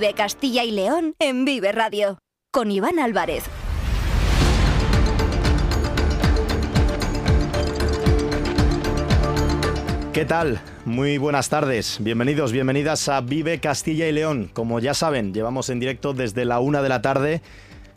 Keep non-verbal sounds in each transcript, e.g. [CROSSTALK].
Vive Castilla y León en Vive Radio. Con Iván Álvarez. ¿Qué tal? Muy buenas tardes. Bienvenidos, bienvenidas a Vive Castilla y León. Como ya saben, llevamos en directo desde la una de la tarde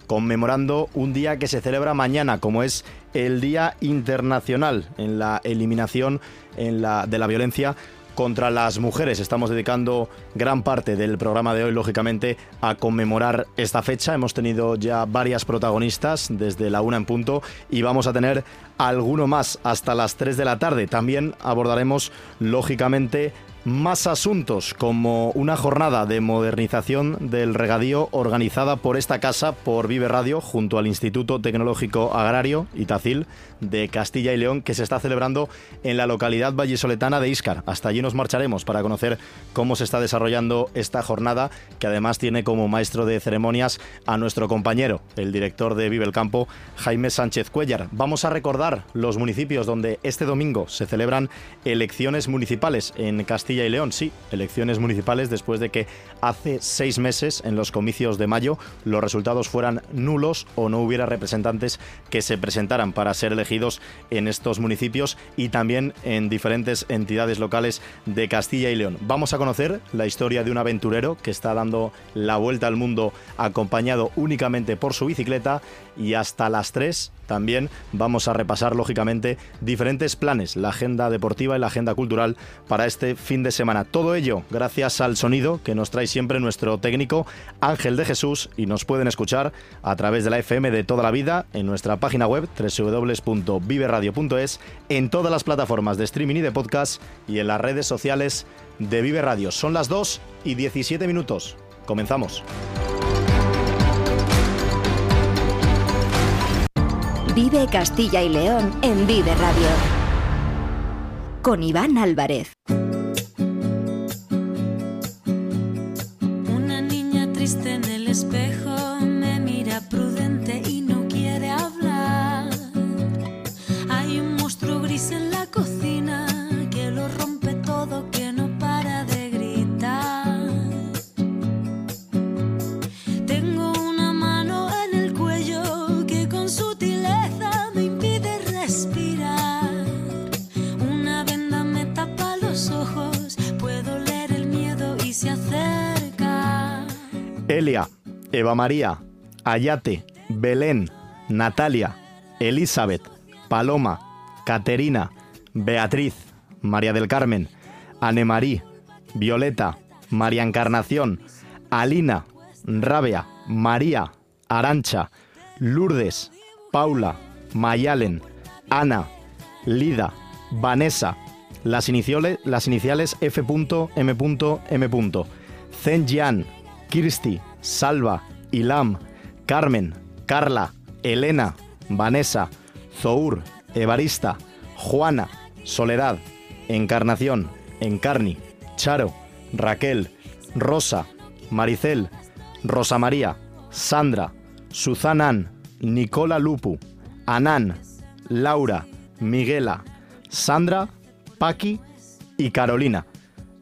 conmemorando un día que se celebra mañana, como es el Día Internacional en la eliminación de la violencia contra las mujeres. Estamos dedicando gran parte del programa de hoy, lógicamente, a conmemorar esta fecha. Hemos tenido ya varias protagonistas desde la una en punto y vamos a tener alguno más hasta las 3 de la tarde. También abordaremos, lógicamente, más asuntos como una jornada de modernización del regadío organizada por esta casa, por Vive Radio, junto al Instituto Tecnológico Agrario, Itacil, de Castilla y León, que se está celebrando en la localidad vallisoletana de Íscar. Hasta allí nos marcharemos para conocer cómo se está desarrollando esta jornada, que además tiene como maestro de ceremonias a nuestro compañero, el director de Vive el Campo, Jaime Sánchez Cuellar. Vamos a recordar los municipios donde este domingo se celebran elecciones municipales en Castilla y León, sí, elecciones municipales después de que hace seis meses, en los comicios de mayo, los resultados fueran nulos o no hubiera representantes que se presentaran para ser elegidos en estos municipios y también en diferentes entidades locales de Castilla y León. Vamos a conocer la historia de un aventurero que está dando la vuelta al mundo acompañado únicamente por su bicicleta y hasta las 3 también vamos a repasar lógicamente diferentes planes, la agenda deportiva y la agenda cultural para este fin de semana. Todo ello gracias al sonido que nos trae siempre nuestro técnico Ángel de Jesús y nos pueden escuchar a través de la FM de toda la vida en nuestra página web www.viveradio.es, en todas las plataformas de streaming y de podcast y en las redes sociales de Vive Radio. Son las 2 y 17 minutos. Comenzamos. Vive Castilla y León en Vive Radio. Con Iván Álvarez. Triste en el espejo Elia, Eva María, Ayate, Belén, Natalia, Elizabeth, Paloma, Caterina, Beatriz, María del Carmen, Anemarí, Violeta, María Encarnación, Alina, Rabia, María, Arancha, Lourdes, Paula, Mayalen, Ana, Lida, Vanessa, las iniciales, las iniciales F.M.M. Zenjian, Kirsti, Salva, Ilam, Carmen, Carla, Elena, Vanessa, Zour, Evarista, Juana, Soledad, Encarnación, Encarni, Charo, Raquel, Rosa, Maricel, Rosa María, Sandra, Suzanan, Nicola Lupu, Anán, Laura, Miguela, Sandra, Paqui y Carolina.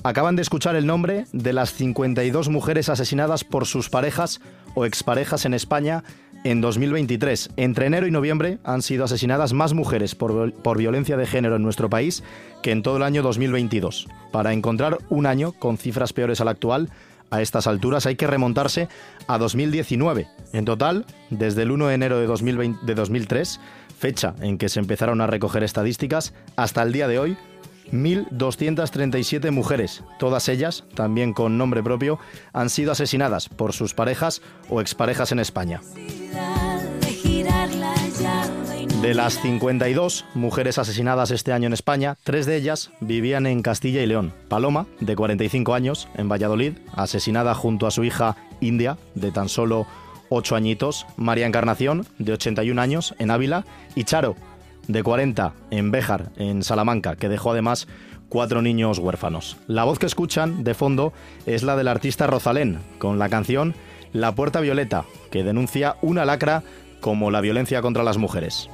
Acaban de escuchar el nombre de las 52 mujeres asesinadas por sus parejas o exparejas en España en 2023. Entre enero y noviembre han sido asesinadas más mujeres por, por violencia de género en nuestro país que en todo el año 2022. Para encontrar un año con cifras peores al actual, a estas alturas hay que remontarse a 2019. En total, desde el 1 de enero de, 2020 de 2003, fecha en que se empezaron a recoger estadísticas, hasta el día de hoy, 1.237 mujeres, todas ellas, también con nombre propio, han sido asesinadas por sus parejas o exparejas en España. De las 52 mujeres asesinadas este año en España, tres de ellas vivían en Castilla y León. Paloma, de 45 años, en Valladolid, asesinada junto a su hija India, de tan solo 8 añitos. María Encarnación, de 81 años, en Ávila. Y Charo, de 40, en Béjar, en Salamanca, que dejó además cuatro niños huérfanos. La voz que escuchan de fondo es la del artista Rosalén, con la canción La Puerta Violeta, que denuncia una lacra como la violencia contra las mujeres.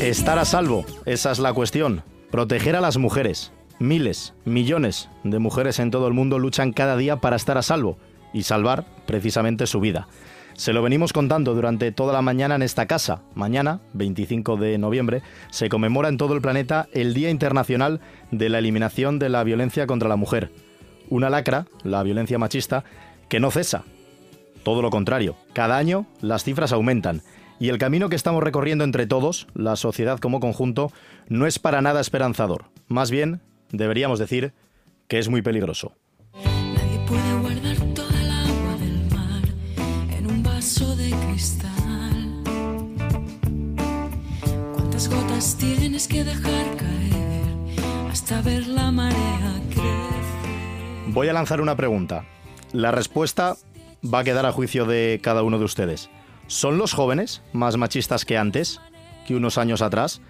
Estar a salvo, esa es la cuestión. Proteger a las mujeres. Miles, millones de mujeres en todo el mundo luchan cada día para estar a salvo y salvar precisamente su vida. Se lo venimos contando durante toda la mañana en esta casa. Mañana, 25 de noviembre, se conmemora en todo el planeta el Día Internacional de la Eliminación de la Violencia contra la Mujer. Una lacra, la violencia machista, que no cesa. Todo lo contrario, cada año las cifras aumentan y el camino que estamos recorriendo entre todos, la sociedad como conjunto, no es para nada esperanzador. Más bien, deberíamos decir que es muy peligroso. Dejar caer hasta ver la marea crecer? Voy a lanzar una pregunta. La respuesta va a quedar a juicio de cada uno de ustedes. ¿Son los jóvenes más machistas que antes, que unos años atrás?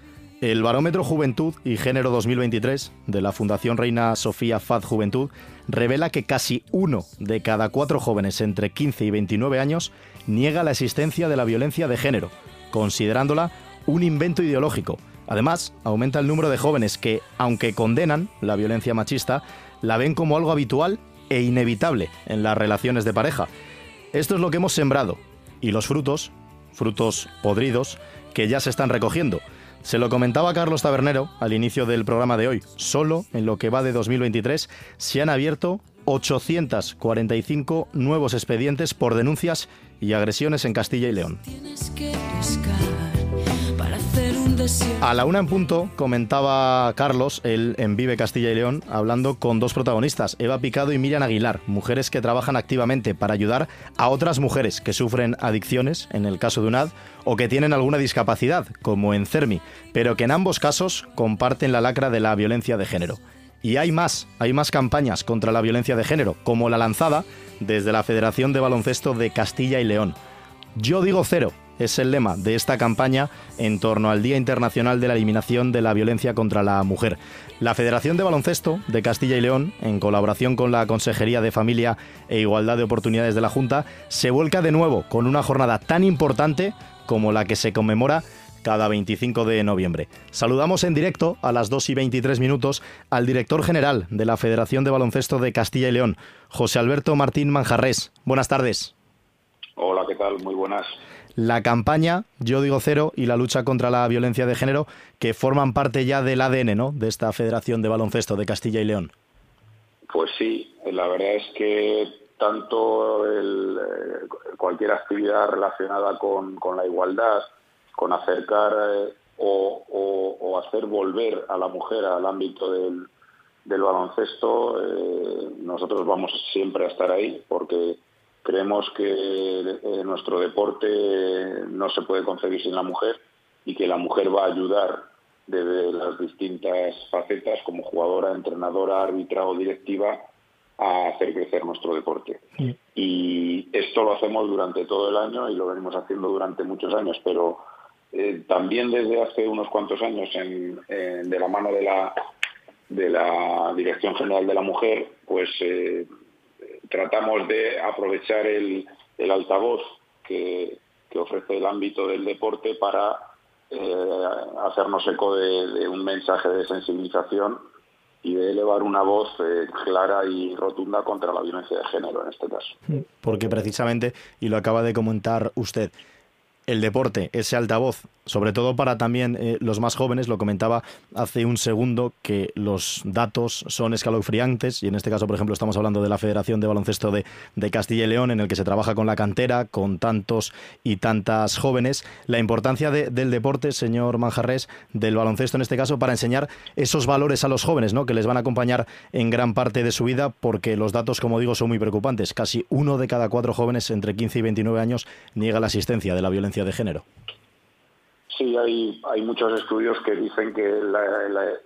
El Barómetro Juventud y Género 2023 de la Fundación Reina Sofía Faz Juventud revela que casi uno de cada cuatro jóvenes entre 15 y 29 años niega la existencia de la violencia de género, considerándola un invento ideológico. Además, aumenta el número de jóvenes que, aunque condenan la violencia machista, la ven como algo habitual e inevitable en las relaciones de pareja. Esto es lo que hemos sembrado y los frutos, frutos podridos, que ya se están recogiendo. Se lo comentaba Carlos Tabernero al inicio del programa de hoy. Solo en lo que va de 2023 se han abierto 845 nuevos expedientes por denuncias y agresiones en Castilla y León. A la una en punto comentaba Carlos, él en Vive Castilla y León, hablando con dos protagonistas, Eva Picado y Miriam Aguilar, mujeres que trabajan activamente para ayudar a otras mujeres que sufren adicciones, en el caso de UNAD, o que tienen alguna discapacidad, como en CERMI, pero que en ambos casos comparten la lacra de la violencia de género. Y hay más, hay más campañas contra la violencia de género, como la lanzada desde la Federación de Baloncesto de Castilla y León. Yo digo cero, es el lema de esta campaña en torno al Día Internacional de la Eliminación de la Violencia contra la Mujer. La Federación de Baloncesto de Castilla y León, en colaboración con la Consejería de Familia e Igualdad de Oportunidades de la Junta, se vuelca de nuevo con una jornada tan importante como la que se conmemora cada 25 de noviembre. Saludamos en directo a las 2 y 23 minutos al director general de la Federación de Baloncesto de Castilla y León, José Alberto Martín Manjarres. Buenas tardes. Hola, ¿qué tal? Muy buenas. La campaña Yo digo cero y la lucha contra la violencia de género que forman parte ya del ADN, ¿no? De esta Federación de Baloncesto de Castilla y León. Pues sí, la verdad es que tanto el, eh, cualquier actividad relacionada con, la igualdad, con acercar eh, o, hacer volver a la mujer al ámbito del, del baloncesto, eh, nosotros vamos siempre a estar ahí porque creemos que eh, nuestro deporte no se puede concebir sin la mujer y que la mujer va a ayudar desde las distintas facetas como jugadora, entrenadora, árbitra o directiva a hacer crecer nuestro deporte. Y esto lo hacemos durante todo el año y lo venimos haciendo durante muchos años, pero eh, también desde hace unos cuantos años en- en- de la mano de la de la Dirección General de la Mujer, pues eh, tratamos de aprovechar el, el altavoz que, que ofrece el ámbito del deporte para eh, hacernos eco de, un mensaje de sensibilización y de elevar una voz eh, clara y rotunda contra la violencia de género en este caso. Porque precisamente, y lo acaba de comentar usted, el deporte, ese altavoz, sobre todo para también eh, los más jóvenes, lo comentaba hace un segundo, que los datos son escalofriantes, y en este caso, por ejemplo, estamos hablando de la Federación de Baloncesto de, de Castilla y León, en el que se trabaja con la cantera, con tantos y tantas jóvenes. La importancia de- del deporte, señor Manjarres, del baloncesto en este caso, para enseñar esos valores a los jóvenes, ¿no? que les van a acompañar en gran parte de su vida, porque los datos, como digo, son muy preocupantes. Casi uno de cada cuatro jóvenes entre 15 y 29 años niega la existencia de la violencia de género. Sí, hay, hay muchos estudios que dicen que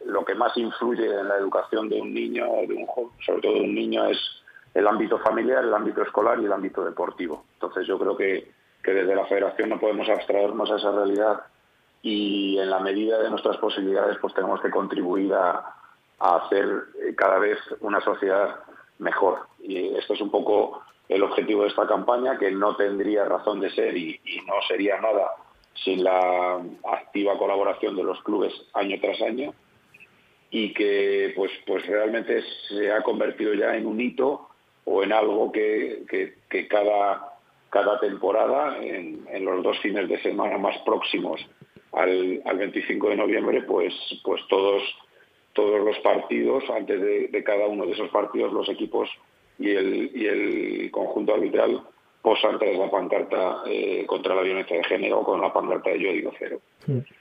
lo que más influye en la educación de un niño o de un joven, sobre todo de un niño, es el ámbito familiar, el ámbito escolar y el ámbito deportivo. Entonces yo creo que, que desde la federación no podemos abstraernos a esa realidad y en la medida de nuestras posibilidades pues tenemos que contribuir a, a hacer cada vez una sociedad mejor. Y esto es un poco el objetivo de esta campaña, que no tendría razón de ser y, no sería nada sin la activa colaboración de los clubes año tras año. y que pues, pues realmente se ha convertido ya en un hito o en algo que, que, cada, cada temporada, en, los dos fines de semana más próximos al, al 25 de noviembre, pues, pues todos, todos los partidos, antes de cada uno de esos partidos, los equipos y el, y el conjunto arbitral posan tras la pancarta eh, contra la violencia de género con la pancarta de Yo digo cero.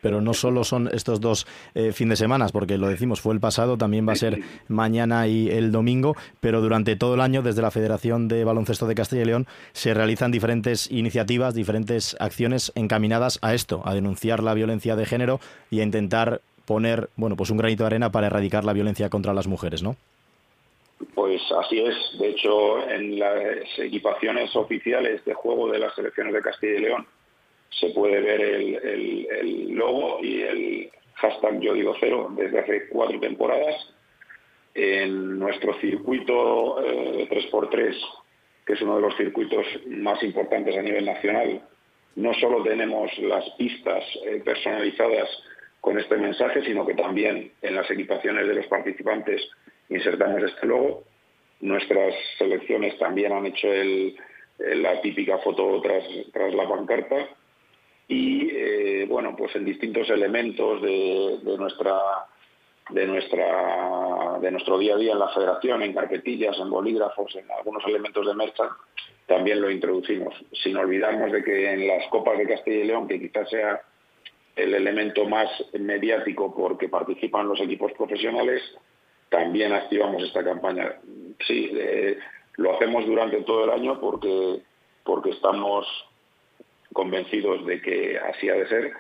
Pero no solo son estos dos eh, fin de semana, porque lo decimos, fue el pasado, también va a ser mañana y el domingo, pero durante todo el año, desde la Federación de Baloncesto de Castilla y León, se realizan diferentes iniciativas, diferentes acciones encaminadas a esto, a denunciar la violencia de género y a intentar poner, bueno, pues un granito de arena para erradicar la violencia contra las mujeres, ¿no? Pues así es. De hecho, en las equipaciones oficiales de juego de las selecciones de Castilla y León se puede ver el, logo y el hashtag Yo digo cero desde hace cuatro temporadas. En nuestro circuito eh, 3x3, que es uno de los circuitos más importantes a nivel nacional, no solo tenemos las pistas eh, personalizadas con este mensaje, sino que también en las equipaciones de los participantes insertamos este logo. Nuestras selecciones también han hecho la típica foto tras, la pancarta y eh, bueno pues en distintos elementos de, de nuestro día a día en la federación en carpetillas en bolígrafos en algunos elementos de mercha también lo introducimos sin olvidarnos de que en las copas de Castilla y León que quizás sea el elemento más mediático porque participan los equipos profesionales también activamos esta campaña. Sí, eh, lo hacemos durante todo el año porque, porque estamos convencidos de que así ha de ser,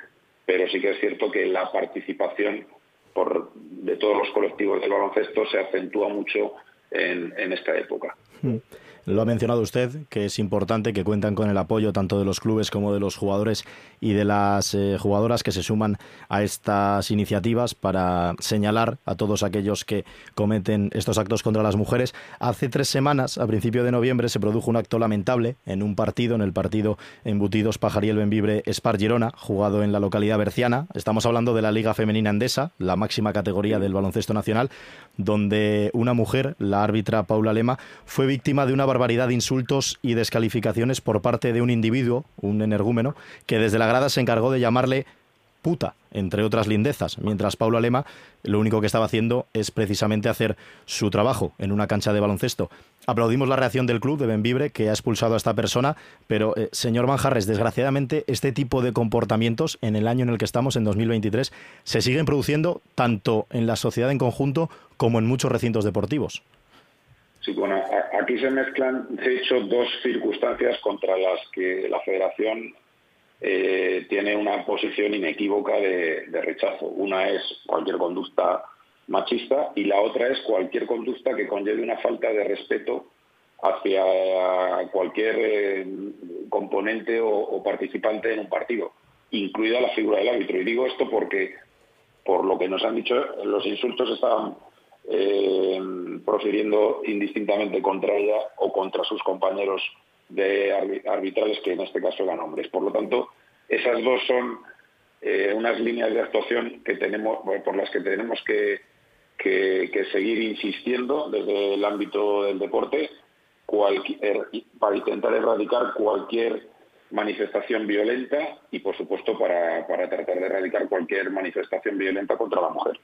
pero sí que es cierto que la participación por, de todos los colectivos del baloncesto se acentúa mucho en, esta época. Hmm. Lo ha mencionado usted, que es importante que cuentan con el apoyo tanto de los clubes como de los jugadores y de las eh, jugadoras que se suman a estas iniciativas para señalar a todos aquellos que cometen estos actos contra las mujeres. Hace tres semanas, a principio de noviembre, se produjo un acto lamentable en un partido, en el partido Embutidos Pajariel Benvibre Spar Girona, jugado en la localidad berciana. Estamos hablando de la Liga Femenina Endesa, la máxima categoría del baloncesto nacional, donde una mujer, la árbitra Paula Lema, fue víctima de una barbaridad de insultos y descalificaciones por parte de un individuo, un energúmeno, que desde la grada se encargó de llamarle puta, entre otras lindezas, mientras Paulo Alema lo único que estaba haciendo es precisamente hacer su trabajo en una cancha de baloncesto. Aplaudimos la reacción del club de Benvibre que ha expulsado a esta persona, pero eh, señor Manjarres, desgraciadamente este tipo de comportamientos en el año en el que estamos, en 2023, se siguen produciendo tanto en la sociedad en conjunto como en muchos recintos deportivos. Sí, bueno, aquí se mezclan, de hecho, dos circunstancias contra las que la Federación eh, tiene una posición inequívoca de, rechazo. Una es cualquier conducta machista y la otra es cualquier conducta que conlleve una falta de respeto hacia cualquier eh, componente o, participante en un partido, incluida la figura del árbitro. Y digo esto porque, por lo que nos han dicho, los insultos estaban eh, indistintamente contra ella o contra sus compañeros de arbitrales que en este caso eran hombres. Por lo tanto, esas dos son eh, unas líneas de actuación que tenemos, por las que tenemos que, seguir insistiendo desde el ámbito del deporte cualquier, para intentar erradicar cualquier manifestación violenta y, por supuesto, para tratar de erradicar cualquier manifestación violenta contra la mujer.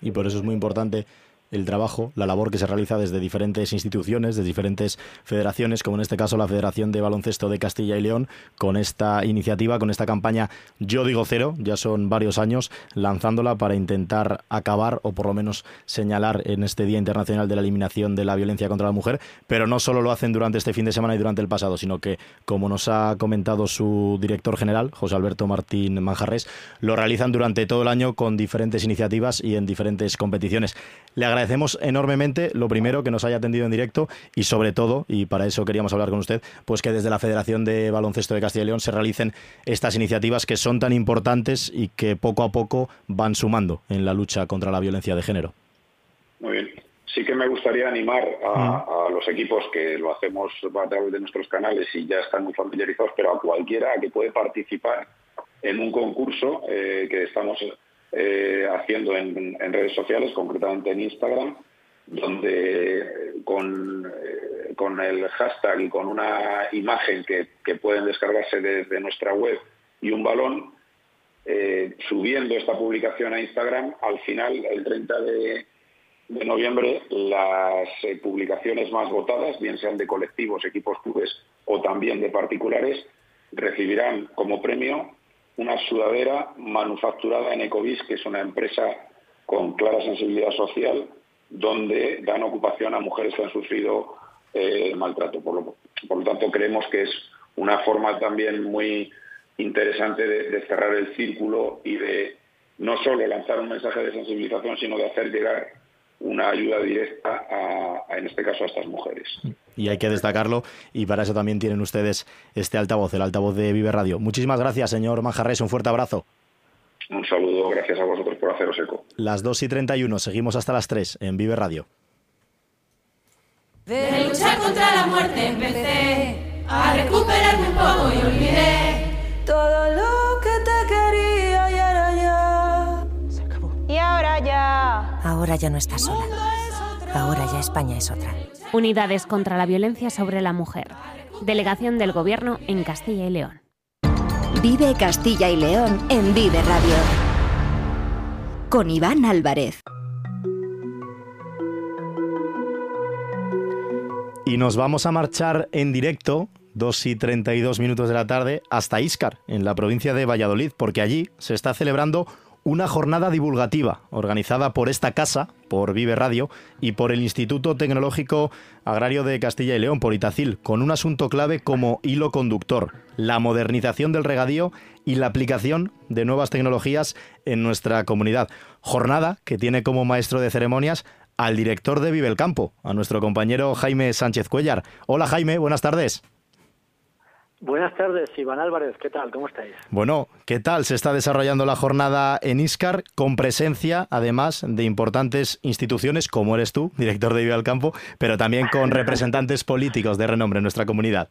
Y por eso es muy importante el trabajo, la labor que se realiza desde diferentes instituciones, de diferentes federaciones, como en este caso la Federación de Baloncesto de Castilla y León, con esta iniciativa, con esta campaña Yo digo cero, ya son varios años lanzándola para intentar acabar o por lo menos señalar en este Día Internacional de la Eliminación de la Violencia contra la Mujer, pero no solo lo hacen durante este fin de semana y durante el pasado, sino que, como nos ha comentado su director general, José Alberto Martín Manjarres, lo realizan durante todo el año con diferentes iniciativas y en diferentes competiciones. Le agradecemos enormemente, lo primero, que nos haya atendido en directo y sobre todo, y para eso queríamos hablar con usted, pues que desde la Federación de Baloncesto de Castilla y León se realicen estas iniciativas que son tan importantes y que poco a poco van sumando en la lucha contra la violencia de género. Muy bien. Sí que me gustaría animar a, los equipos que lo hacemos a través de nuestros canales y ya están muy familiarizados, pero a cualquiera que puede participar en un concurso eh, que estamos eh, haciendo en, redes sociales, concretamente en Instagram, donde con, eh, con el hashtag y con una imagen que, pueden descargarse desde nuestra web y un balón, eh, subiendo esta publicación a Instagram, al final, el 30 de, de noviembre, las publicaciones más votadas, bien sean de colectivos, equipos, clubes o también de particulares, recibirán como premio una sudadera manufacturada en Ecovis, que es una empresa con clara sensibilidad social, donde dan ocupación a mujeres que han sufrido eh, maltrato. Por lo, por lo, tanto, creemos que es una forma también muy interesante de, cerrar el círculo y de no solo lanzar un mensaje de sensibilización, sino de hacer llegar una ayuda directa, a, en este caso, a estas mujeres y hay que destacarlo y para eso también tienen ustedes este altavoz, el altavoz de Vive Radio. Muchísimas gracias, señor Manjarres, un fuerte abrazo. Un saludo, gracias a vosotros por haceros eco. Las 2 y 31, seguimos hasta las 3 en Vive Radio. De luchar contra la muerte empecé a recuperarme un poco y olvidé todo lo Ahora ya no estás sola. Ahora ya España es otra. Unidades contra la violencia sobre la mujer. Delegación del Gobierno en Castilla y León. Vive Castilla y León en Vive Radio. Con Iván Álvarez. Y nos vamos a marchar en directo, 2 y 32 minutos de la tarde, hasta Íscar, en la provincia de Valladolid, porque allí se está celebrando una jornada divulgativa organizada por esta casa, por Vive Radio y por el Instituto Tecnológico Agrario de Castilla y León, por Itacil, con un asunto clave como hilo conductor, la modernización del regadío y la aplicación de nuevas tecnologías en nuestra comunidad. Jornada que tiene como maestro de ceremonias al director de Vive el Campo, a nuestro compañero Jaime Sánchez Cuellar. Hola Jaime, buenas tardes. Buenas tardes, Iván Álvarez, ¿qué tal? ¿Cómo estáis? Bueno, ¿qué tal se está desarrollando la jornada en ISCAR con presencia, además, de importantes instituciones como eres tú, director de Viva al Campo, pero también con [LAUGHS] representantes políticos de renombre en nuestra comunidad?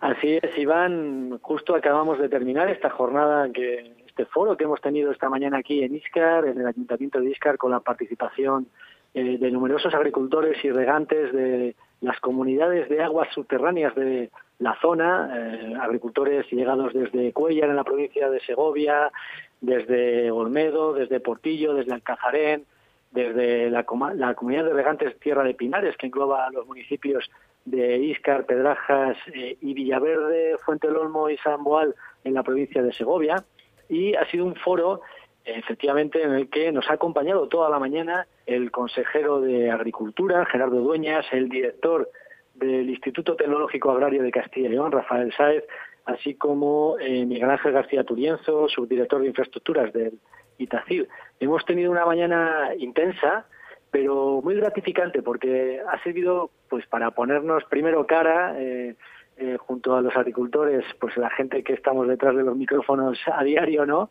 Así es, Iván. Justo acabamos de terminar esta jornada, que este foro que hemos tenido esta mañana aquí en ISCAR, en el Ayuntamiento de ISCAR, con la participación eh, de numerosos agricultores y regantes de las comunidades de aguas subterráneas de la zona, eh, agricultores llegados desde Cuellar en la provincia de Segovia, desde Olmedo, desde Portillo, desde Alcazarén, desde la, comunidad de regantes Tierra de Pinares, que engloba los municipios de Íscar, Pedrajas eh, y Villaverde, Fuente del Olmo y San Boal en la provincia de Segovia. Y ha sido un foro, efectivamente, en el que nos ha acompañado toda la mañana el consejero de Agricultura, Gerardo Dueñas, el director del Instituto Tecnológico Agrario de Castilla y León, Rafael Sáez, así como eh, Miguel Ángel García Turienzo, subdirector de infraestructuras del ITACIL. Hemos tenido una mañana intensa, pero muy gratificante porque ha servido pues para ponernos primero cara eh, eh, junto a los agricultores, pues la gente que estamos detrás de los micrófonos a diario, ¿no?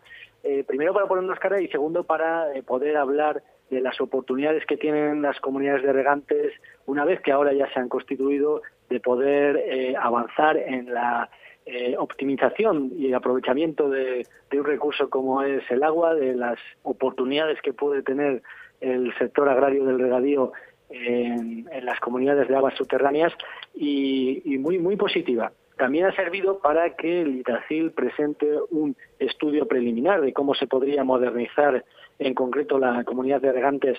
primero para ponernos cara y segundo para poder hablar de las oportunidades que tienen las comunidades de regantes una vez que ahora ya se han constituido de poder eh, avanzar en la eh, optimización y aprovechamiento de, un recurso como es el agua, de las oportunidades que puede tener el sector agrario del regadío en, las comunidades de aguas subterráneas y, muy muy positiva. También ha servido para que el ITACIL presente un estudio preliminar de cómo se podría modernizar en concreto la comunidad de regantes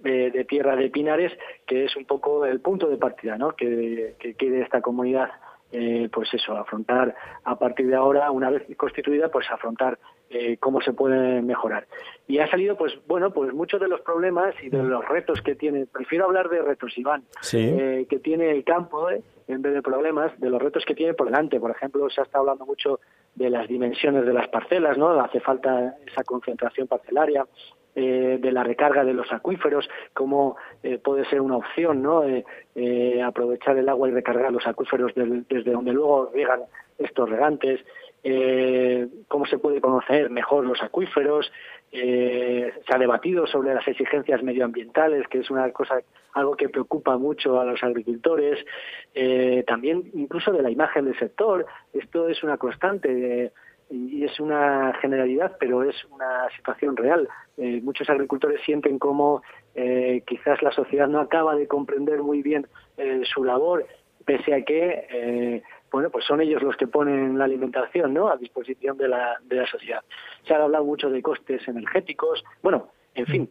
de, Tierra de Pinares, que es un poco el punto de partida ¿no? que, quiere esta comunidad eh, pues eso, afrontar a partir de ahora, una vez constituida, pues afrontar eh, cómo se puede mejorar. Y ha salido, pues bueno, pues muchos de los problemas y de los retos que tiene, prefiero hablar de retos, Iván, eh, que tiene el campo, en vez de problemas, de los retos que tiene por delante. Por ejemplo, se ha estado hablando mucho de las dimensiones de las parcelas, ¿no? Hace falta esa concentración parcelaria, eh, de la recarga de los acuíferos, cómo eh, puede ser una opción, ¿no? Eh, aprovechar el agua y recargar los acuíferos desde donde luego llegan estos regantes, cómo se puede conocer mejor los acuíferos, se ha debatido sobre las exigencias medioambientales, que es una cosa, algo que preocupa mucho a los agricultores, también incluso de la imagen del sector, esto es una constante. y es una generalidad, pero es una situación real. Eh, muchos agricultores sienten como eh, quizás la sociedad no acaba de comprender muy bien eh, su labor, pese a que bueno, pues son ellos los que ponen la alimentación ¿no? a disposición de la, de la sociedad. Se ha hablado mucho de costes energéticos, bueno, en fin,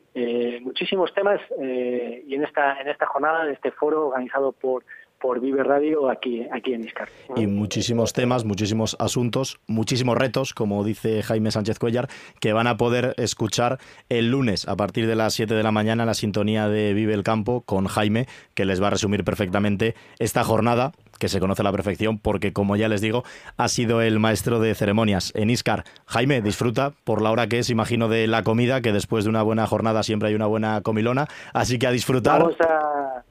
muchísimos temas y en esta, en esta jornada, en este foro organizado por por Vive Radio aquí, aquí en Iscar. Y muchísimos temas, muchísimos asuntos, muchísimos retos, como dice Jaime Sánchez Cuellar, que van a poder escuchar el lunes a partir de las 7 de la mañana la sintonía de Vive el Campo con Jaime, que les va a resumir perfectamente esta jornada que se conoce a la perfección porque, como ya les digo, ha sido el maestro de ceremonias en Iscar. Jaime, disfruta por la hora que es, imagino, de la comida, que después de una buena jornada siempre hay una buena comilona, así que a disfrutar. Vamos a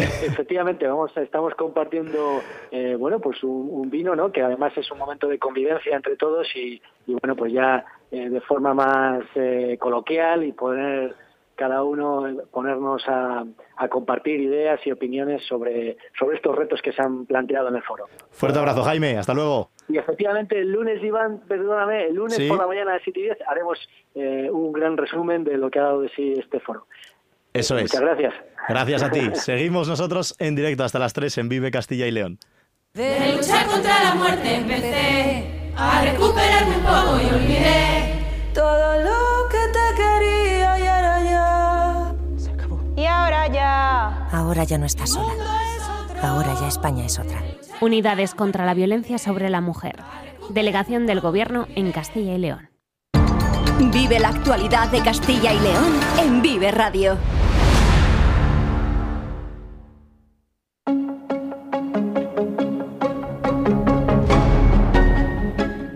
Efectivamente, vamos, estamos compartiendo, eh, bueno, pues un, vino, ¿no? Que además es un momento de convivencia entre todos y, bueno, pues ya eh, de forma más eh, coloquial y poner cada uno ponernos a, compartir ideas y opiniones sobre, sobre estos retos que se han planteado en el foro. Fuerte abrazo, Jaime. Hasta luego. Y efectivamente, el lunes, Iván, perdóname, el lunes por la mañana de 7 y 10 haremos un gran resumen de lo que ha dado de sí este foro. Eso es. Muchas gracias. Gracias a ti. [LAUGHS] Seguimos nosotros en directo hasta las 3 en Vive Castilla y León. De luchar contra la muerte empecé a recuperarme un poco y olvidé Ahora ya no estás sola. Ahora ya España es otra. Unidades contra la violencia sobre la mujer. Delegación del Gobierno en Castilla y León. Vive la actualidad de Castilla y León en Vive Radio.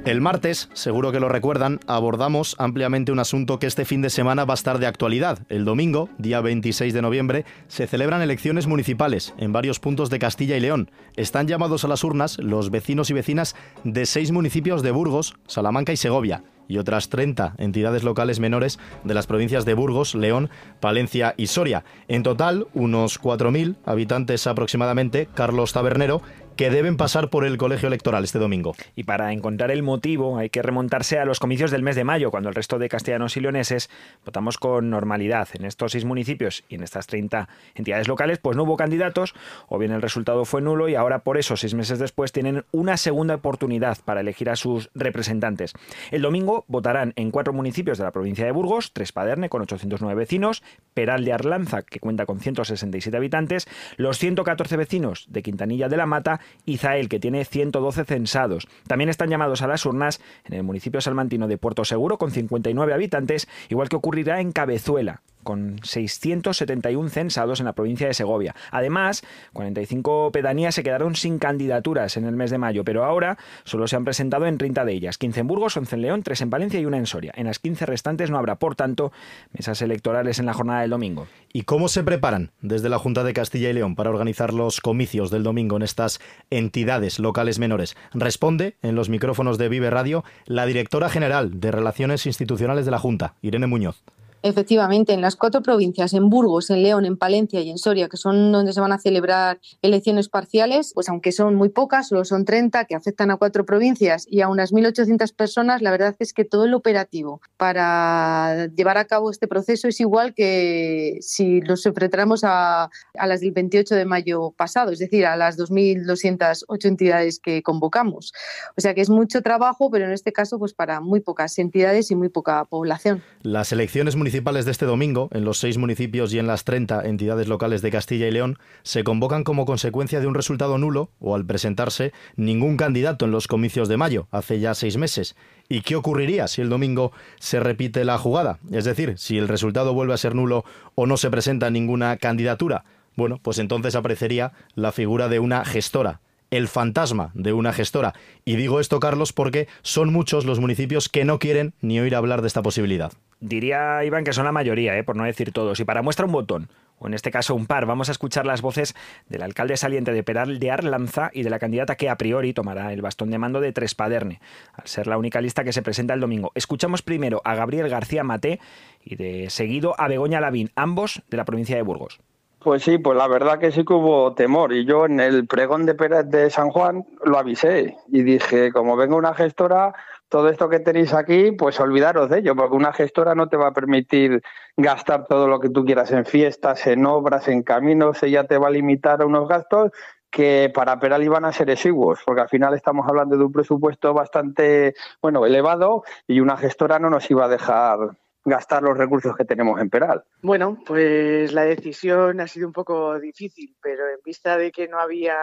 El martes, seguro que lo recuerdan, abordamos ampliamente un asunto que este fin de semana va a estar de actualidad. El domingo, día 26 de noviembre, se celebran elecciones municipales en varios puntos de Castilla y León. Están llamados a las urnas los vecinos y vecinas de seis municipios de Burgos, Salamanca y Segovia y otras 30 entidades locales menores de las provincias de Burgos, León, Palencia y Soria. En total, unos 4.000 habitantes aproximadamente, Carlos Tabernero, que deben pasar por el colegio electoral este domingo. Y para encontrar el motivo hay que remontarse a los comicios del mes de mayo, cuando el resto de castellanos y leoneses votamos con normalidad. En estos seis municipios y en estas 30 entidades locales, pues no hubo candidatos, o bien el resultado fue nulo y ahora por eso, seis meses después, tienen una segunda oportunidad para elegir a sus representantes. El domingo votarán en cuatro municipios de la provincia de Burgos, Tres Paderne con 809 vecinos, Peral de Arlanza, que cuenta con 167 habitantes, los 114 vecinos de Quintanilla de la Mata Izael, que tiene 112 censados. También están llamados a las urnas en el municipio salmantino de Puerto Seguro, con 59 habitantes, igual que ocurrirá en Cabezuela, con 671 censados en la provincia de Segovia. Además, 45 pedanías se quedaron sin candidaturas en el mes de mayo, pero ahora solo se han presentado en 30 de ellas, 15 en Burgos, 11 en León, 3 en Valencia y una en Soria. En las 15 restantes no habrá, por tanto, mesas electorales en la jornada del domingo. ¿Y cómo se preparan desde la Junta de Castilla y León para organizar los comicios del domingo en estas entidades locales menores? Responde en los micrófonos de Vive Radio la directora general de Relaciones Institucionales de la Junta, Irene Muñoz. Efectivamente, en las cuatro provincias, en Burgos, en León, en Palencia y en Soria, que son donde se van a celebrar elecciones parciales, pues aunque son muy pocas, solo son 30, que afectan a cuatro provincias y a unas 1.800 personas, la verdad es que todo el operativo para llevar a cabo este proceso es igual que si los enfrentáramos a, a las del 28 de mayo pasado, es decir, a las 2.208 entidades que convocamos. O sea que es mucho trabajo, pero en este caso, pues para muy pocas entidades y muy poca población. Las elecciones municipales municipales de este domingo, en los seis municipios y en las 30 entidades locales de Castilla y León, se convocan como consecuencia de un resultado nulo o al presentarse ningún candidato en los comicios de mayo, hace ya seis meses. ¿Y qué ocurriría si el domingo se repite la jugada? Es decir, si el resultado vuelve a ser nulo o no se presenta ninguna candidatura. Bueno, pues entonces aparecería la figura de una gestora, el fantasma de una gestora. Y digo esto, Carlos, porque son muchos los municipios que no quieren ni oír hablar de esta posibilidad. Diría Iván que son la mayoría, ¿eh? por no decir todos. Y para muestra un botón, o en este caso un par, vamos a escuchar las voces del alcalde saliente de Peral de Arlanza y de la candidata que a priori tomará el bastón de mando de Trespaderne, al ser la única lista que se presenta el domingo. Escuchamos primero a Gabriel García Mate y de seguido a Begoña Lavín, ambos de la provincia de Burgos. Pues sí, pues la verdad que sí que hubo temor y yo en el pregón de Pérez de San Juan lo avisé y dije, como venga una gestora, todo esto que tenéis aquí, pues olvidaros de ello, porque una gestora no te va a permitir gastar todo lo que tú quieras en fiestas, en obras, en caminos, ella te va a limitar a unos gastos que para Peral iban a ser exiguos, porque al final estamos hablando de un presupuesto bastante, bueno, elevado y una gestora no nos iba a dejar gastar los recursos que tenemos en Peral. Bueno, pues la decisión ha sido un poco difícil, pero en vista de que no había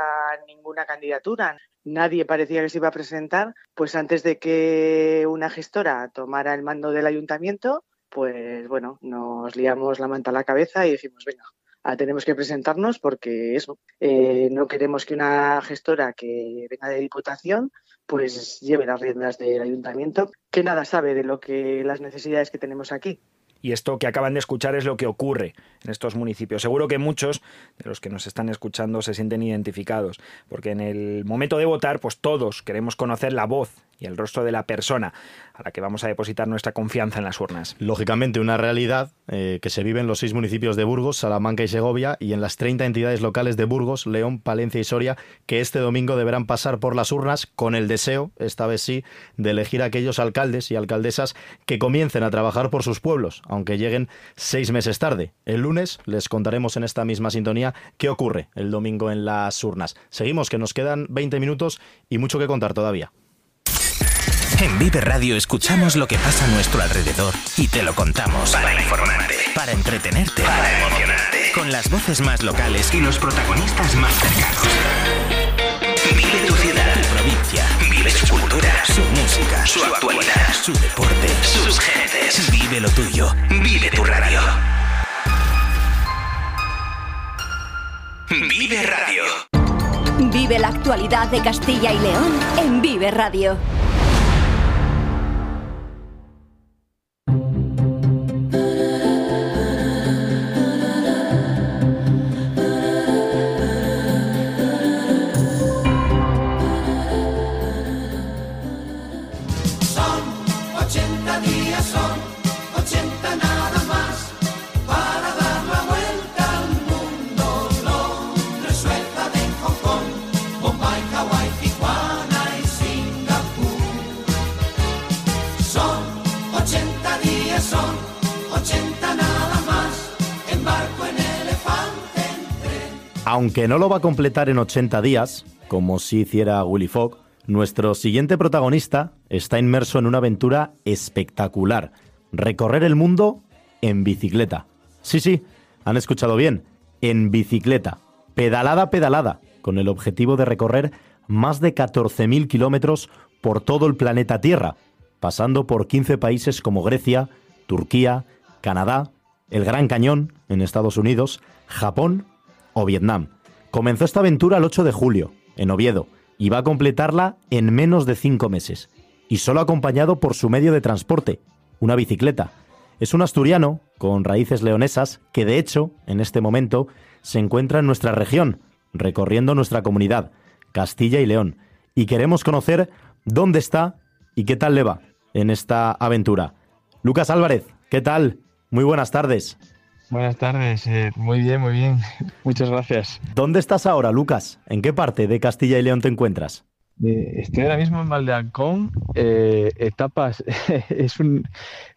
ninguna candidatura, nadie parecía que se iba a presentar, pues antes de que una gestora tomara el mando del ayuntamiento, pues bueno, nos liamos la manta a la cabeza y dijimos, venga, ah, tenemos que presentarnos porque eso, eh, no queremos que una gestora que venga de Diputación pues lleve las riendas del ayuntamiento, que nada sabe de lo que las necesidades que tenemos aquí. Y esto que acaban de escuchar es lo que ocurre en estos municipios. Seguro que muchos de los que nos están escuchando se sienten identificados, porque en el momento de votar, pues todos queremos conocer la voz y el rostro de la persona a la que vamos a depositar nuestra confianza en las urnas. Lógicamente, una realidad eh, que se vive en los seis municipios de Burgos, Salamanca y Segovia y en las 30 entidades locales de Burgos, León, Palencia y Soria, que este domingo deberán pasar por las urnas con el deseo, esta vez sí, de elegir a aquellos alcaldes y alcaldesas que comiencen a trabajar por sus pueblos, aunque lleguen seis meses tarde. El lunes les contaremos en esta misma sintonía qué ocurre el domingo en las urnas. Seguimos, que nos quedan 20 minutos y mucho que contar todavía. En Vive Radio escuchamos lo que pasa a nuestro alrededor y te lo contamos. Para informarte, para entretenerte, para emocionarte. Con las voces más locales y los protagonistas más cercanos. Su actualidad, su deporte, sus gentes. Vive lo tuyo. Vive tu radio. Vive Radio. Vive la actualidad de Castilla y León en Vive Radio. Aunque no lo va a completar en 80 días, como si hiciera Willy Fogg, nuestro siguiente protagonista está inmerso en una aventura espectacular. Recorrer el mundo en bicicleta. Sí, sí, han escuchado bien, en bicicleta. Pedalada, pedalada, con el objetivo de recorrer más de 14.000 kilómetros por todo el planeta Tierra, pasando por 15 países como Grecia, Turquía, Canadá, el Gran Cañón en Estados Unidos, Japón o Vietnam. Comenzó esta aventura el 8 de julio, en Oviedo, y va a completarla en menos de cinco meses. Y solo acompañado por su medio de transporte, una bicicleta. Es un asturiano con raíces leonesas que de hecho, en este momento, se encuentra en nuestra región, recorriendo nuestra comunidad, Castilla y León. Y queremos conocer dónde está y qué tal le va en esta aventura. Lucas Álvarez, ¿qué tal? Muy buenas tardes. Buenas tardes, eh, muy bien, muy bien. [LAUGHS] Muchas gracias. ¿Dónde estás ahora, Lucas? ¿En qué parte de Castilla y León te encuentras? Eh, estoy ahora mismo en Valdeancón, eh, etapas. [LAUGHS] es un,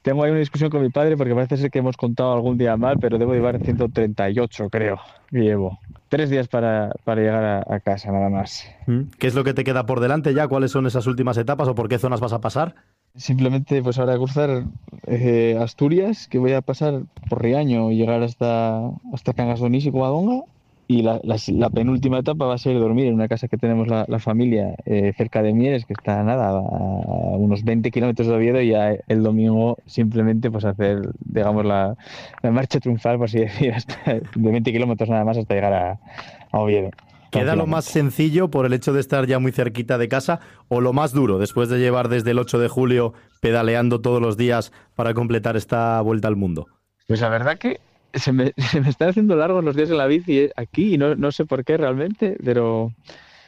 tengo ahí una discusión con mi padre porque parece ser que hemos contado algún día mal, pero debo llevar 138, creo, que llevo. Tres días para, para llegar a, a casa, nada más. ¿Mm? ¿Qué es lo que te queda por delante ya? ¿Cuáles son esas últimas etapas o por qué zonas vas a pasar? Simplemente, pues ahora cruzar eh, Asturias, que voy a pasar por Riaño y llegar hasta, hasta Cangas de Onís y Covadonga. Y la, la- penúltima etapa va a ser dormir en una casa que tenemos la, la familia eh, cerca de Mieres, que está nada, a unos 20 kilómetros de Oviedo, y ya el domingo simplemente pues hacer, digamos, la, marcha triunfal, por así [LAUGHS] decir, hasta, de 20 kilómetros nada más hasta llegar a Oviedo. ¿Queda lo más sencillo por el hecho de estar ya muy cerquita de casa o lo más duro después de llevar desde el 8 de julio pedaleando todos los días para completar esta vuelta al mundo? Pues la verdad que se me, [LAUGHS] se me están haciendo largos los días en la bici eh, aquí y no, no sé por qué realmente, pero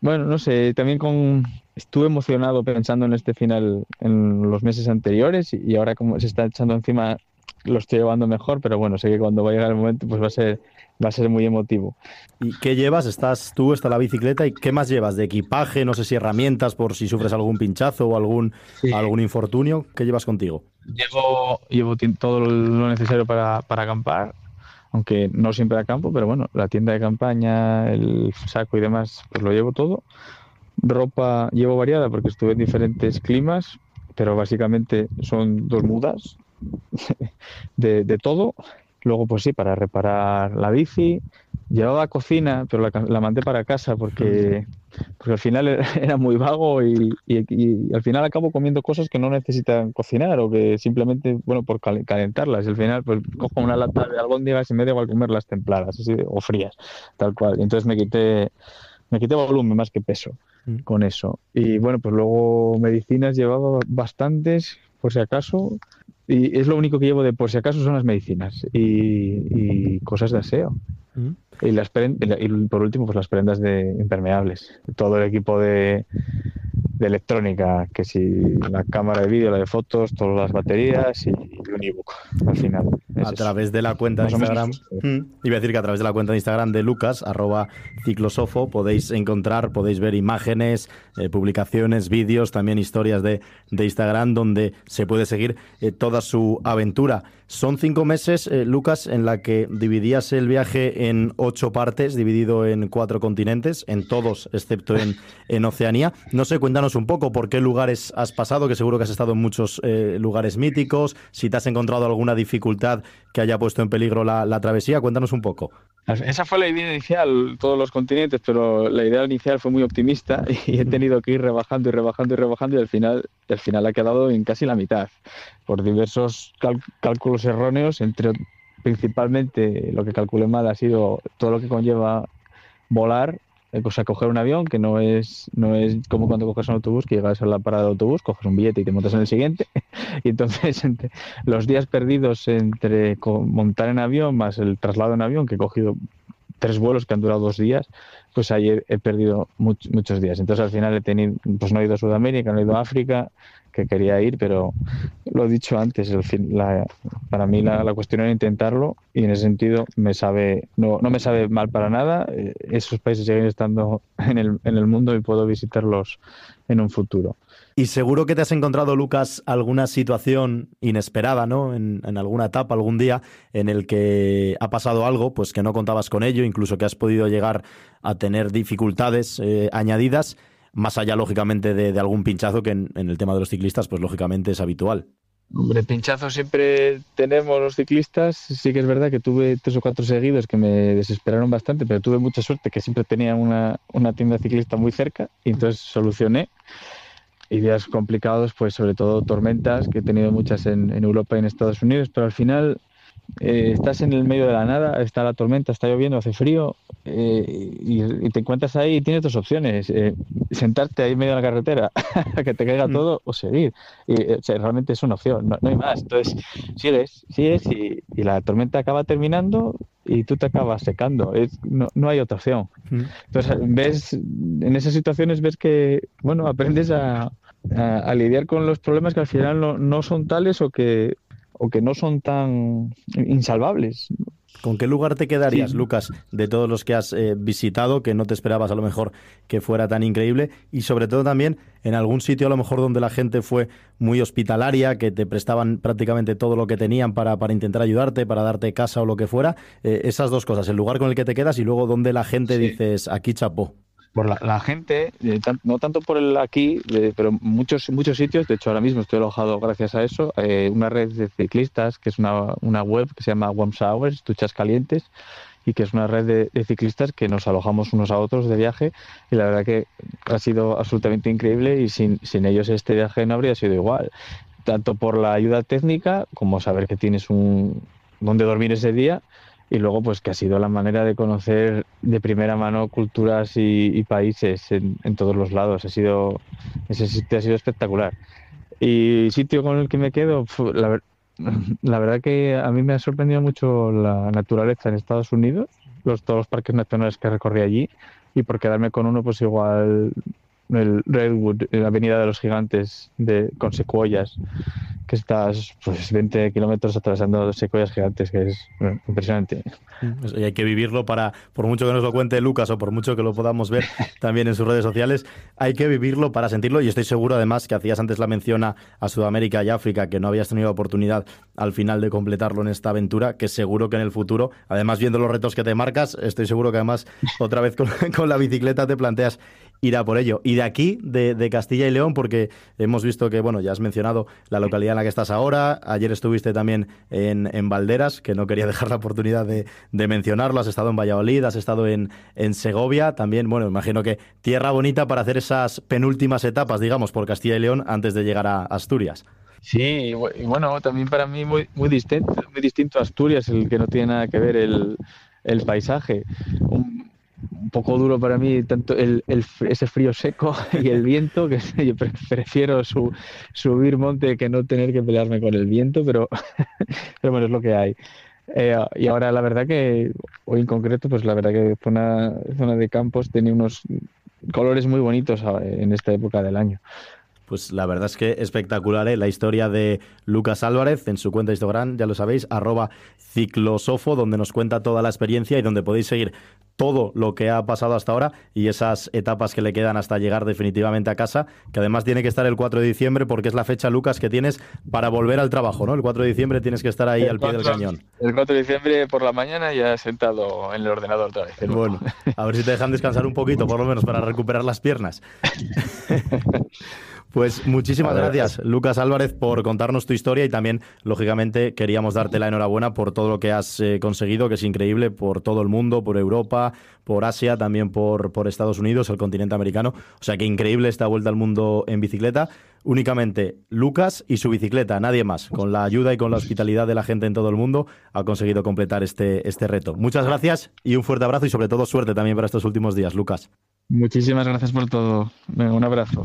bueno, no sé, también con estuve emocionado pensando en este final en los meses anteriores y y ahora como se está echando encima lo estoy llevando mejor, pero bueno, sé que cuando va a llegar el momento pues va a ser, va a ser muy emotivo. ¿Y qué llevas? Estás tú, está la bicicleta y qué más llevas de equipaje, no sé si herramientas por si sufres algún pinchazo o algún, algún infortunio, ¿qué llevas contigo? Llevo, llevo todo lo necesario para, para acampar, aunque no siempre acampo, pero bueno, la tienda de campaña, el saco y demás, pues lo llevo todo. Ropa llevo variada porque estuve en diferentes climas, pero básicamente son dos mudas [LAUGHS] de, de todo. Luego, pues sí, para reparar la bici. Llevaba cocina, pero la, la mandé para casa porque, [LAUGHS] porque al final era- muy vago y, y- y al final acabo comiendo cosas que no necesitan cocinar o que simplemente, bueno, por cal- calentarlas. Y al final, pues cojo una lata de albóndigas y me da igual comerlas templadas así, o frías, tal cual. Y entonces me quité, me quité volumen más que peso con eso. Y bueno, pues luego medicinas llevaba bastantes, por si acaso. Y es lo único que llevo de por si acaso son las medicinas y, y cosas de aseo. Y, las pren- y la- y por último, pues las prendas de impermeables. Todo el equipo de, de electrónica, que si la cámara de vídeo, la de fotos, todas las baterías y, y un ebook al final. Es a eso. través de la cuenta de menos Instagram. Mm, Iba a decir que a través de la cuenta de Instagram de Lucas, arroba ciclosofo, podéis encontrar, podéis ver imágenes, eh, publicaciones, vídeos, también historias de, de Instagram donde se puede seguir eh, toda su aventura. Son cinco meses, eh, Lucas, en la que dividías el viaje en ocho partes, dividido en cuatro continentes, en todos excepto en, [LAUGHS] en Oceanía. No sé, cuéntanos un poco por qué lugares has pasado, que seguro que has estado en muchos eh, lugares míticos, si te has encontrado alguna dificultad que haya puesto en peligro la, la travesía, cuéntanos un poco. Esa fue la idea inicial, todos los continentes, pero la idea inicial fue muy optimista [LAUGHS] y he tenido que ir rebajando y rebajando y rebajando y al final, al final ha quedado en casi la mitad por diversos cálculos erróneos, entre principalmente lo que calculé mal ha sido todo lo que conlleva volar, o sea, coger un avión, que no es, no es como cuando coges un autobús, que llegas a la parada de autobús, coges un billete y te montas en el siguiente. [LAUGHS] Y entonces, entre los días perdidos entre montar en avión más el traslado en avión, que he cogido tres vuelos que han durado dos días, pues he, he perdido much- muchos días. Entonces al final he tenido, pues no he ido a Sudamérica, no he ido a África, que quería ir, pero lo he dicho antes, el fin- la- para mí la, la cuestión era intentarlo y en ese sentido me sabe, no, no me sabe mal para nada. Eh, Esos países siguen estando [LAUGHS] en el, en el mundo y puedo visitarlos en un futuro. Y seguro que te has encontrado, Lucas, alguna situación inesperada, ¿no? En, en alguna etapa, algún día, en el que ha pasado algo, pues que no contabas con ello, incluso que has podido llegar a tener dificultades eh, añadidas, más allá, lógicamente, de, de algún pinchazo que en, en el tema de los ciclistas, pues lógicamente es habitual. Hombre, pinchazos siempre tenemos los ciclistas. Sí que es verdad que tuve tres o cuatro seguidos que me desesperaron bastante, pero tuve mucha suerte que siempre tenía una, una tienda ciclista muy cerca y entonces solucioné. Y días complicados, pues sobre todo tormentas, que he tenido muchas en, en Europa y en Estados Unidos, pero al final eh, estás en el medio de la nada, está la tormenta, está lloviendo, hace frío eh, y, y te encuentras ahí y tienes dos opciones, eh, sentarte ahí en medio de la carretera [LAUGHS] que te caiga todo o seguir. Y, o sea, realmente es una opción, no, no hay más. Entonces sigues, sigues y, y la tormenta acaba terminando y tú te acabas secando. Es, no, no hay otra opción. Entonces ves, en esas situaciones ves que, bueno, aprendes a, a- a lidiar con los problemas que al final no, no son tales o que, o que no son tan insalvables. ¿Con qué lugar te quedarías, Lucas, de todos los que has eh, visitado, que no te esperabas a lo mejor que fuera tan increíble? Y sobre todo también en algún sitio a lo mejor donde la gente fue muy hospitalaria, que te prestaban prácticamente todo lo que tenían para, para intentar ayudarte, para darte casa o lo que fuera. Eh, esas dos cosas, el lugar con el que te quedas y luego donde la gente dices, aquí chapó. Por la, la gente, eh, no tanto por el aquí, pero muchos muchos sitios, de hecho ahora mismo estoy alojado gracias a eso, eh, una red de ciclistas, que es una, una web que se llama Warm Showers, Duchas Calientes, y que es una red de, de ciclistas que nos alojamos unos a otros de viaje, y la verdad que ha sido absolutamente increíble y sin, sin ellos este viaje no habría sido igual, tanto por la ayuda técnica como saber que tienes un donde dormir ese día y luego pues que ha sido la manera de conocer de primera mano culturas y, y países en, en todos los lados. Ha sido, ese sitio ha sido espectacular. Y sitio con el que me quedo, la, [CLEARS THROAT] la verdad que a mí me ha sorprendido mucho la naturaleza en Estados Unidos, los, todos los parques nacionales que recorrí allí, y por quedarme con uno, pues igual el Redwood, la Avenida de los Gigantes de, con secuoyas que estás pues 20 kilómetros atravesando dos secuelas gigantes, que es bueno, impresionante. Pues, y hay que vivirlo para, por mucho que nos lo cuente Lucas o por mucho que lo podamos ver [LAUGHS] también en sus redes sociales, hay que vivirlo para sentirlo y estoy seguro además que hacías antes la mención a, a Sudamérica y África, que no habías tenido oportunidad al final de completarlo en esta aventura, que seguro que en el futuro, además viendo los retos que te marcas, estoy seguro que además otra vez con, [LAUGHS] con la bicicleta te planteas ir a por ello. Y de aquí, de, Castilla y León, porque hemos visto que, bueno, ya has mencionado la localidad en la que estás ahora, ayer estuviste también en, en Valderas, que no quería [LAUGHS] dejar la oportunidad de, de mencionarlo, has estado en Valladolid, has estado en, en Segovia, también, bueno, imagino que tierra bonita para hacer esas penúltimas etapas, digamos, por Castilla y León antes de llegar a Asturias. Sí, y bu- y bueno, también para mí muy, muy distinto, muy distinto a Asturias, el que no tiene nada que ver el, el paisaje. Un poco duro para mí tanto el, ese frío seco [LAUGHS] y el viento, que [LAUGHS] prefiero su- subir monte que no tener que pelearme con el viento, pero, [LAUGHS] pero bueno, es lo que hay. Eh, y ahora la verdad que hoy en concreto, pues la verdad que zona, zona de campos tiene unos colores muy bonitos ah, en esta época del año. Pues la verdad es que espectacular, ¿eh? La historia de Lucas Álvarez en su cuenta Instagram, ya lo sabéis, arroba ciclosofo, donde nos cuenta toda la experiencia y donde podéis seguir todo lo que ha pasado hasta ahora y esas etapas que le quedan hasta llegar definitivamente a casa, que además tiene que estar el 4 de diciembre porque es la fecha, Lucas, que tienes para volver al trabajo, ¿no? El 4 de diciembre tienes que estar ahí al pie del 4 cañón. El 4 de diciembre por la mañana ya sentado en el ordenador otra vez. nuevo. Bueno, a ver si te dejan descansar un poquito, por lo menos, para recuperar las piernas. [LAUGHS] Pues muchísimas gracias, Lucas Álvarez, por contarnos tu historia y también, lógicamente, queríamos darte la enhorabuena por todo lo que has eh, conseguido, que es increíble, por todo el mundo, por Europa, por Asia, también por, por Estados Unidos, el continente americano. O sea que increíble esta vuelta al mundo en bicicleta. Únicamente Lucas y su bicicleta, nadie más. Con la ayuda y con la hospitalidad de la gente en todo el mundo, ha conseguido completar este, este reto. Muchas gracias y un fuerte abrazo y sobre todo suerte también para estos últimos días, Lucas. Muchísimas gracias por todo. Venga, un abrazo.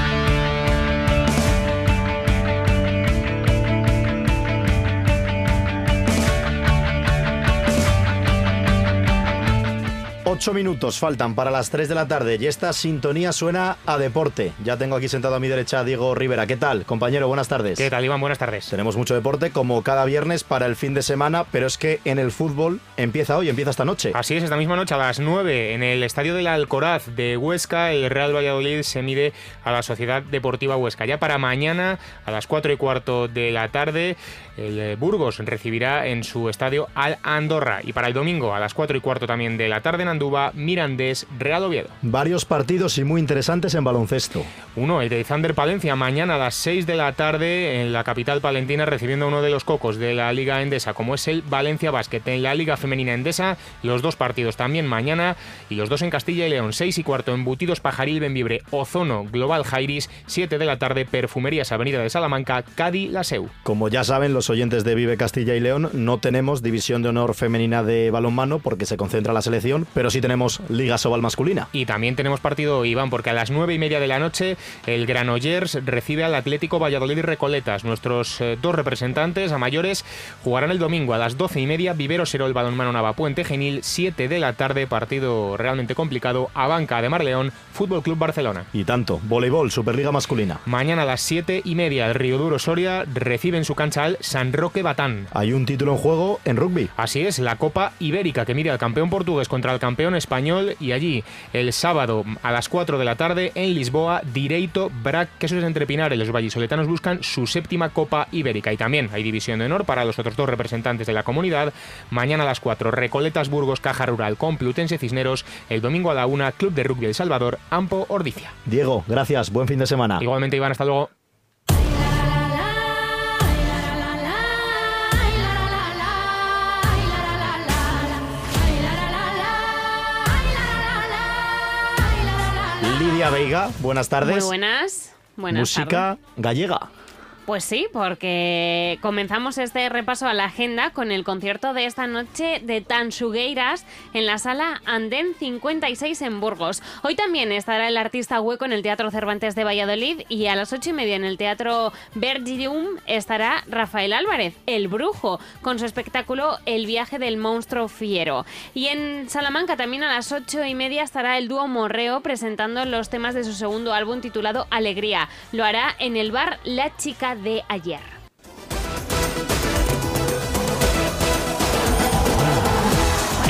Ocho minutos faltan para las 3 de la tarde y esta sintonía suena a deporte. Ya tengo aquí sentado a mi derecha a Diego Rivera. ¿Qué tal, compañero? Buenas tardes. ¿Qué tal, Iván? Buenas tardes. Tenemos mucho deporte como cada viernes para el fin de semana, pero es que en el fútbol empieza hoy, empieza esta noche. Así es, esta misma noche a las 9 en el Estadio del Alcoraz de Huesca, el Real Valladolid se mide a la Sociedad Deportiva Huesca. Ya para mañana a las 4 y cuarto de la tarde el eh, Burgos recibirá en su estadio al Andorra y para el domingo a las 4 y cuarto también de la tarde en Andúba, Mirandés Real Oviedo. Varios partidos y muy interesantes en baloncesto. Uno, el de Thunder Palencia, mañana a las 6 de la tarde en la capital palentina recibiendo a uno de los cocos de la Liga Endesa, como es el Valencia Basket. En la Liga Femenina Endesa, los dos partidos también mañana y los dos en Castilla y León, 6 y cuarto en Butidos Pajaril Benvibre, Ozono Global Jairis, 7 de la tarde, Perfumerías Avenida de Salamanca, Cádiz Laseu. Como ya saben los oyentes de Vive Castilla y León, no tenemos división de honor femenina de balonmano porque se concentra la selección, pero sí tenemos Liga Sobal masculina. Y también tenemos partido, Iván, porque a las nueve y media de la noche el Granollers recibe al Atlético Valladolid y Recoletas. Nuestros eh, dos representantes a mayores jugarán el domingo a las doce y media Vivero Serol Balonmano Navapuente Genil, 7 de la tarde, partido realmente complicado, a Banca de Marleón, Fútbol Club Barcelona. Y tanto, voleibol, Superliga masculina. Mañana a las siete y media el Río Duro Soria recibe en su cancha al San Roque Batán. Hay un título en juego en rugby. Así es, la Copa Ibérica que mide al campeón portugués contra el campeón español y allí el sábado a las 4 de la tarde en Lisboa, Direito Brac, que eso es entre Pinares. Los vallisoletanos buscan su séptima Copa Ibérica y también hay división de honor para los otros dos representantes de la comunidad. Mañana a las 4, Recoletas Burgos, Caja Rural, Complutense Cisneros. El domingo a la 1, Club de Rugby El Salvador, Ampo Ordicia. Diego, gracias, buen fin de semana. Igualmente, Iván, hasta luego. Veiga, buenas tardes. Muy buenas. Buenas Música gallega. Pues sí, porque comenzamos este repaso a la agenda con el concierto de esta noche de Tansugueiras en la sala Andén 56 en Burgos. Hoy también estará el artista hueco en el Teatro Cervantes de Valladolid y a las ocho y media en el Teatro Bergium estará Rafael Álvarez, el brujo, con su espectáculo El viaje del monstruo fiero. Y en Salamanca también a las ocho y media estará el dúo Morreo presentando los temas de su segundo álbum titulado Alegría. Lo hará en el bar La Chica de ayer.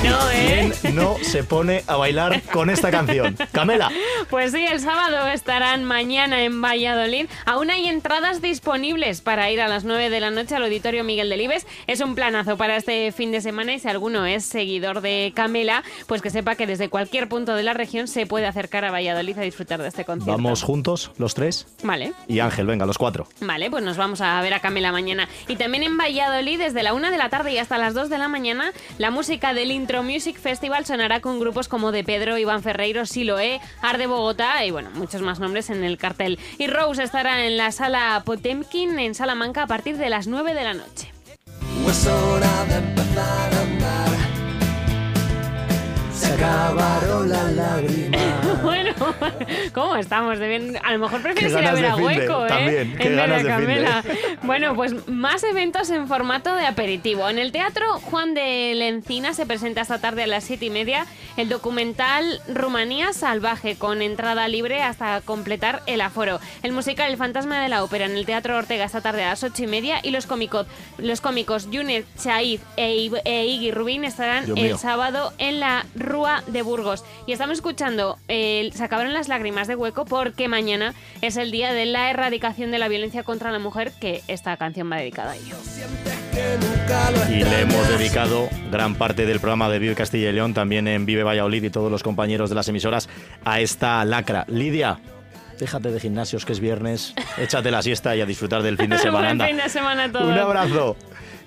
Bueno, ¿eh? ¿Quién no se pone a bailar con esta canción? Camela. Pues sí, el sábado estarán mañana en Valladolid. Aún hay entradas disponibles para ir a las 9 de la noche al Auditorio Miguel Delibes. Es un planazo para este fin de semana y si alguno es seguidor de Camela, pues que sepa que desde cualquier punto de la región se puede acercar a Valladolid a disfrutar de este concierto. Vamos juntos, los tres. Vale. Y Ángel, venga, los cuatro. Vale, pues nos vamos a ver a Camela mañana. Y también en Valladolid, desde la 1 de la tarde y hasta las 2 de la mañana, la música del Intro Music Festival sonará con grupos como De Pedro, Iván Ferreiro, Siloé, Arde Bogotá y bueno, muchos más nombres en el cartel. Y Rose estará en la sala Potemkin en Salamanca a partir de las 9 de la noche. Es hora de empezar a andar. Se acabaron las lágrimas. [LAUGHS] bueno, [LAUGHS] ¿cómo estamos? De bien- A lo mejor prefieres ir a ver a de Hueco, ¿eh? también, qué en ganas de de. [LAUGHS] Bueno, pues más eventos en formato de aperitivo. En el Teatro Juan de Lencina se presenta esta tarde a las 7 y media el documental Rumanía Salvaje, con entrada libre hasta completar el aforo. El musical El Fantasma de la Ópera en el Teatro Ortega esta tarde a las 8 y media y los cómicos, los cómicos Junet Chaid e, e Iggy Rubin estarán el sábado en la Rúa de Burgos. Y estamos escuchando el acabaron las lágrimas de hueco porque mañana es el día de la erradicación de la violencia contra la mujer, que esta canción va dedicada a ello. Y le hemos dedicado gran parte del programa de Vive Castilla y León, también en Vive Valladolid y todos los compañeros de las emisoras, a esta lacra. Lidia, déjate de gimnasios que es viernes, échate la siesta y a disfrutar del fin de [LAUGHS] semana. Buen anda. fin de semana a todos. Un abrazo.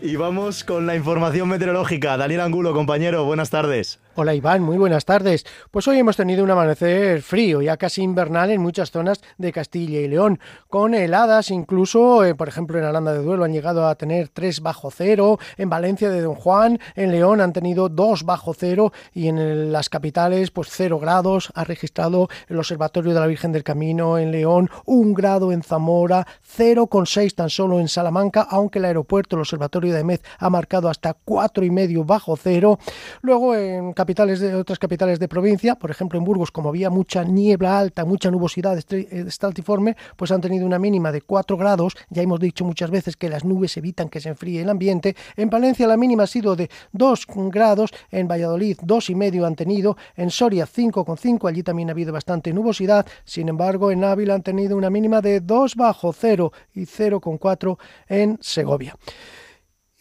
Y vamos con la información meteorológica. Daniel Angulo, compañero, buenas tardes. Hola Iván, muy buenas tardes. Pues hoy hemos tenido un amanecer frío, ya casi invernal en muchas zonas de Castilla y León, con heladas incluso, eh, por ejemplo en Aranda de Duelo han llegado a tener 3 bajo cero, en Valencia de Don Juan, en León han tenido 2 bajo cero y en las capitales pues 0 grados, ha registrado el Observatorio de la Virgen del Camino en León, 1 grado en Zamora, 0,6 tan solo en Salamanca, aunque el aeropuerto, el Observatorio de Mez ha marcado hasta cuatro y medio bajo cero. Luego en capitales otras capitales de provincia, por ejemplo en Burgos, como había mucha niebla alta, mucha nubosidad eh, estaltiforme, pues han tenido una mínima de 4 grados. Ya hemos dicho muchas veces que las nubes evitan que se enfríe el ambiente. En Palencia la mínima ha sido de 2 grados, en Valladolid dos y medio han tenido, en Soria 5,5, allí también ha habido bastante nubosidad. Sin embargo, en Ávila han tenido una mínima de 2 bajo cero y 0,4 en Segovia.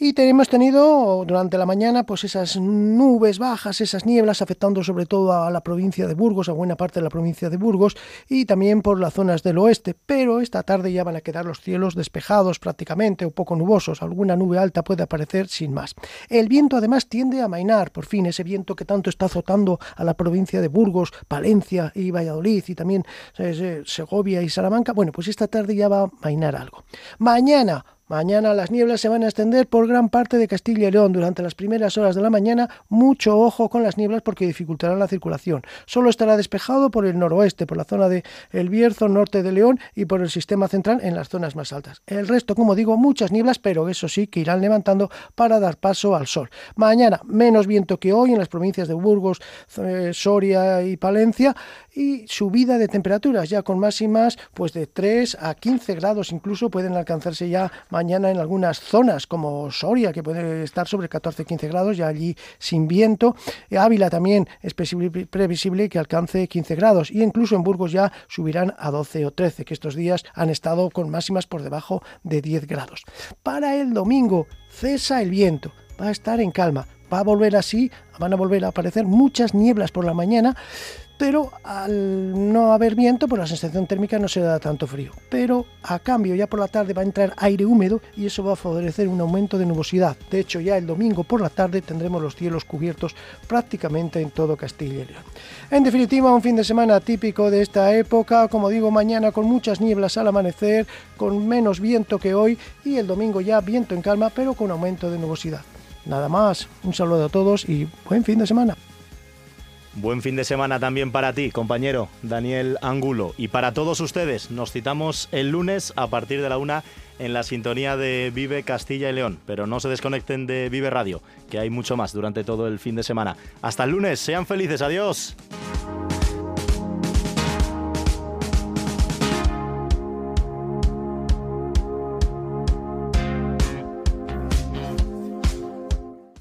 Y hemos tenido durante la mañana pues esas nubes bajas, esas nieblas afectando sobre todo a la provincia de Burgos, a buena parte de la provincia de Burgos y también por las zonas del oeste, pero esta tarde ya van a quedar los cielos despejados prácticamente o poco nubosos, alguna nube alta puede aparecer sin más. El viento además tiende a mainar, por fin ese viento que tanto está azotando a la provincia de Burgos, Palencia y Valladolid y también eh, eh, Segovia y Salamanca, bueno, pues esta tarde ya va a mainar algo. Mañana Mañana las nieblas se van a extender por gran parte de Castilla y León. Durante las primeras horas de la mañana, mucho ojo con las nieblas porque dificultarán la circulación. Solo estará despejado por el noroeste, por la zona de El Bierzo, norte de León y por el sistema central en las zonas más altas. El resto, como digo, muchas nieblas, pero eso sí que irán levantando para dar paso al sol. Mañana, menos viento que hoy en las provincias de Burgos, eh, Soria y Palencia y subida de temperaturas ya con máximas pues de 3 a 15 grados incluso pueden alcanzarse ya mañana en algunas zonas como Soria que puede estar sobre 14-15 grados ya allí sin viento. Eh, Ávila también es previsible que alcance 15 grados y incluso en Burgos ya subirán a 12 o 13 que estos días han estado con máximas por debajo de 10 grados. Para el domingo cesa el viento va a estar en calma va a volver así, van a volver a aparecer muchas nieblas por la mañana, pero al no haber viento, pues la sensación térmica no se da tanto frío. Pero a cambio, ya por la tarde va a entrar aire húmedo y eso va a favorecer un aumento de nubosidad. De hecho, ya el domingo por la tarde tendremos los cielos cubiertos prácticamente en todo Castilla y León. En definitiva, un fin de semana típico de esta época, como digo, mañana con muchas nieblas al amanecer, con menos viento que hoy y el domingo ya viento en calma, pero con aumento de nubosidad. Nada más, un saludo a todos y buen fin de semana. Buen fin de semana también para ti, compañero Daniel Angulo. Y para todos ustedes, nos citamos el lunes a partir de la una en la sintonía de Vive Castilla y León. Pero no se desconecten de Vive Radio, que hay mucho más durante todo el fin de semana. Hasta el lunes, sean felices, adiós.